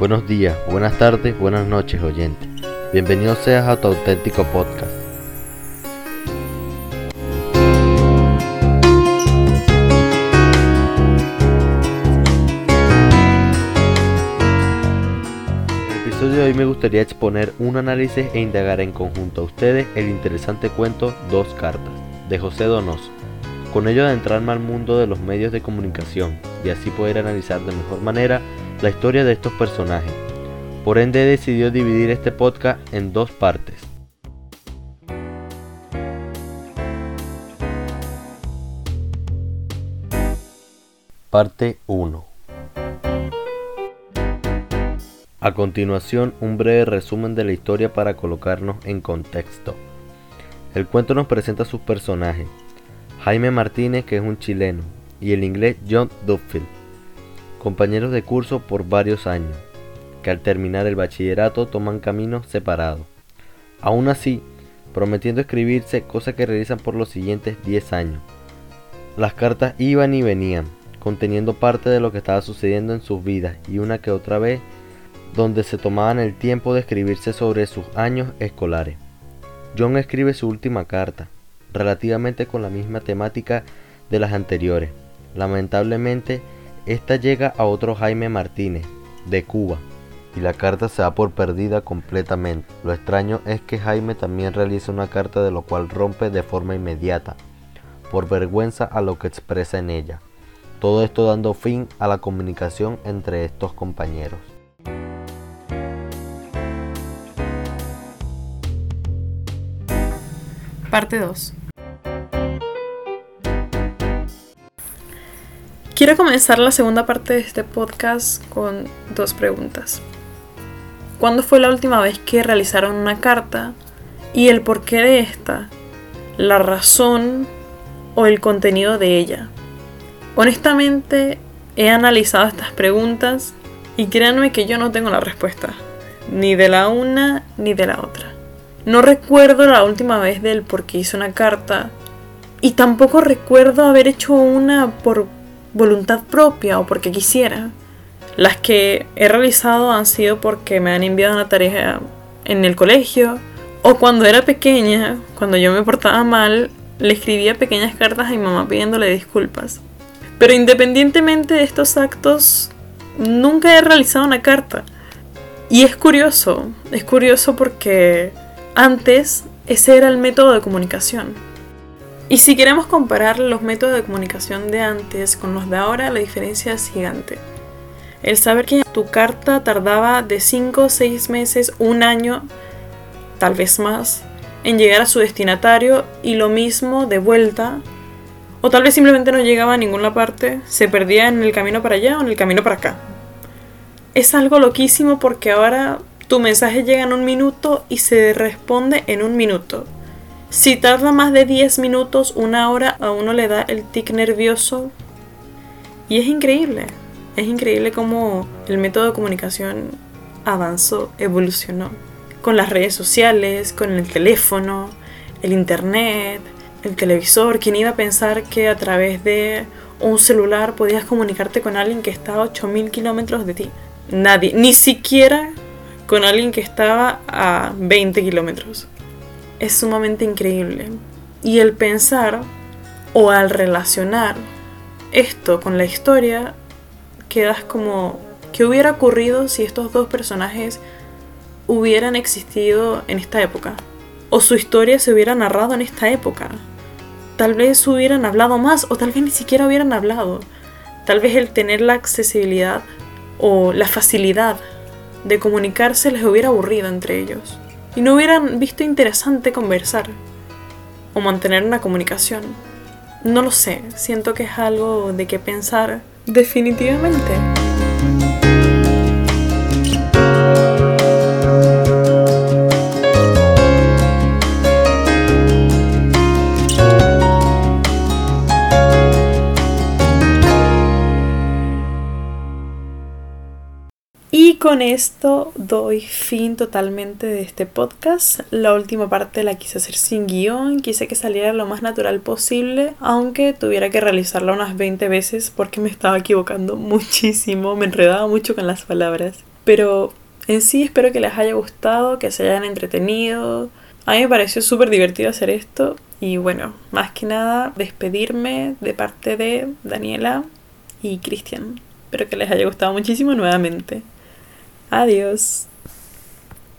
Buenos días, buenas tardes, buenas noches, oyente. Bienvenido seas a tu auténtico podcast. En el episodio de hoy me gustaría exponer un análisis e indagar en conjunto a ustedes el interesante cuento Dos cartas, de José Donoso. Con ello adentrarme al mundo de los medios de comunicación y así poder analizar de mejor manera la historia de estos personajes. Por ende decidió dividir este podcast en dos partes. Parte 1 A continuación, un breve resumen de la historia para colocarnos en contexto. El cuento nos presenta a sus personajes, Jaime Martínez, que es un chileno, y el inglés John Duffield, compañeros de curso por varios años, que al terminar el bachillerato toman caminos separados. Aún así, prometiendo escribirse, cosa que realizan por los siguientes 10 años. Las cartas iban y venían, conteniendo parte de lo que estaba sucediendo en sus vidas y una que otra vez donde se tomaban el tiempo de escribirse sobre sus años escolares. John escribe su última carta, relativamente con la misma temática de las anteriores. Lamentablemente, esta llega a otro Jaime Martínez, de Cuba, y la carta se da por perdida completamente. Lo extraño es que Jaime también realiza una carta de lo cual rompe de forma inmediata, por vergüenza a lo que expresa en ella. Todo esto dando fin a la comunicación entre estos compañeros. Parte 2 Quiero comenzar la segunda parte de este podcast con dos preguntas. ¿Cuándo fue la última vez que realizaron una carta y el porqué de esta? ¿La razón o el contenido de ella? Honestamente, he analizado estas preguntas y créanme que yo no tengo la respuesta, ni de la una ni de la otra. No recuerdo la última vez del por qué hice una carta y tampoco recuerdo haber hecho una por voluntad propia o porque quisiera. Las que he realizado han sido porque me han enviado una tarea en el colegio o cuando era pequeña, cuando yo me portaba mal, le escribía pequeñas cartas a mi mamá pidiéndole disculpas. Pero independientemente de estos actos, nunca he realizado una carta. Y es curioso, es curioso porque antes ese era el método de comunicación. Y si queremos comparar los métodos de comunicación de antes con los de ahora, la diferencia es gigante. El saber que tu carta tardaba de 5, 6 meses, un año, tal vez más, en llegar a su destinatario y lo mismo de vuelta, o tal vez simplemente no llegaba a ninguna parte, se perdía en el camino para allá o en el camino para acá. Es algo loquísimo porque ahora tu mensaje llega en un minuto y se responde en un minuto. Si tarda más de 10 minutos, una hora, a uno le da el tic nervioso. Y es increíble. Es increíble cómo el método de comunicación avanzó, evolucionó. Con las redes sociales, con el teléfono, el internet, el televisor. ¿Quién iba a pensar que a través de un celular podías comunicarte con alguien que está a 8000 kilómetros de ti? Nadie. Ni siquiera con alguien que estaba a 20 kilómetros es sumamente increíble. Y el pensar o al relacionar esto con la historia, quedas como, ¿qué hubiera ocurrido si estos dos personajes hubieran existido en esta época? O su historia se hubiera narrado en esta época. Tal vez hubieran hablado más o tal vez ni siquiera hubieran hablado. Tal vez el tener la accesibilidad o la facilidad de comunicarse les hubiera aburrido entre ellos y no hubieran visto interesante conversar o mantener una comunicación. No lo sé, siento que es algo de qué pensar definitivamente. Con esto doy fin totalmente de este podcast. La última parte la quise hacer sin guion, quise que saliera lo más natural posible, aunque tuviera que realizarla unas 20 veces porque me estaba equivocando muchísimo, me enredaba mucho con las palabras. Pero en sí espero que les haya gustado, que se hayan entretenido. A mí me pareció súper divertido hacer esto. Y bueno, más que nada, despedirme de parte de Daniela y Cristian. Espero que les haya gustado muchísimo nuevamente. Adiós.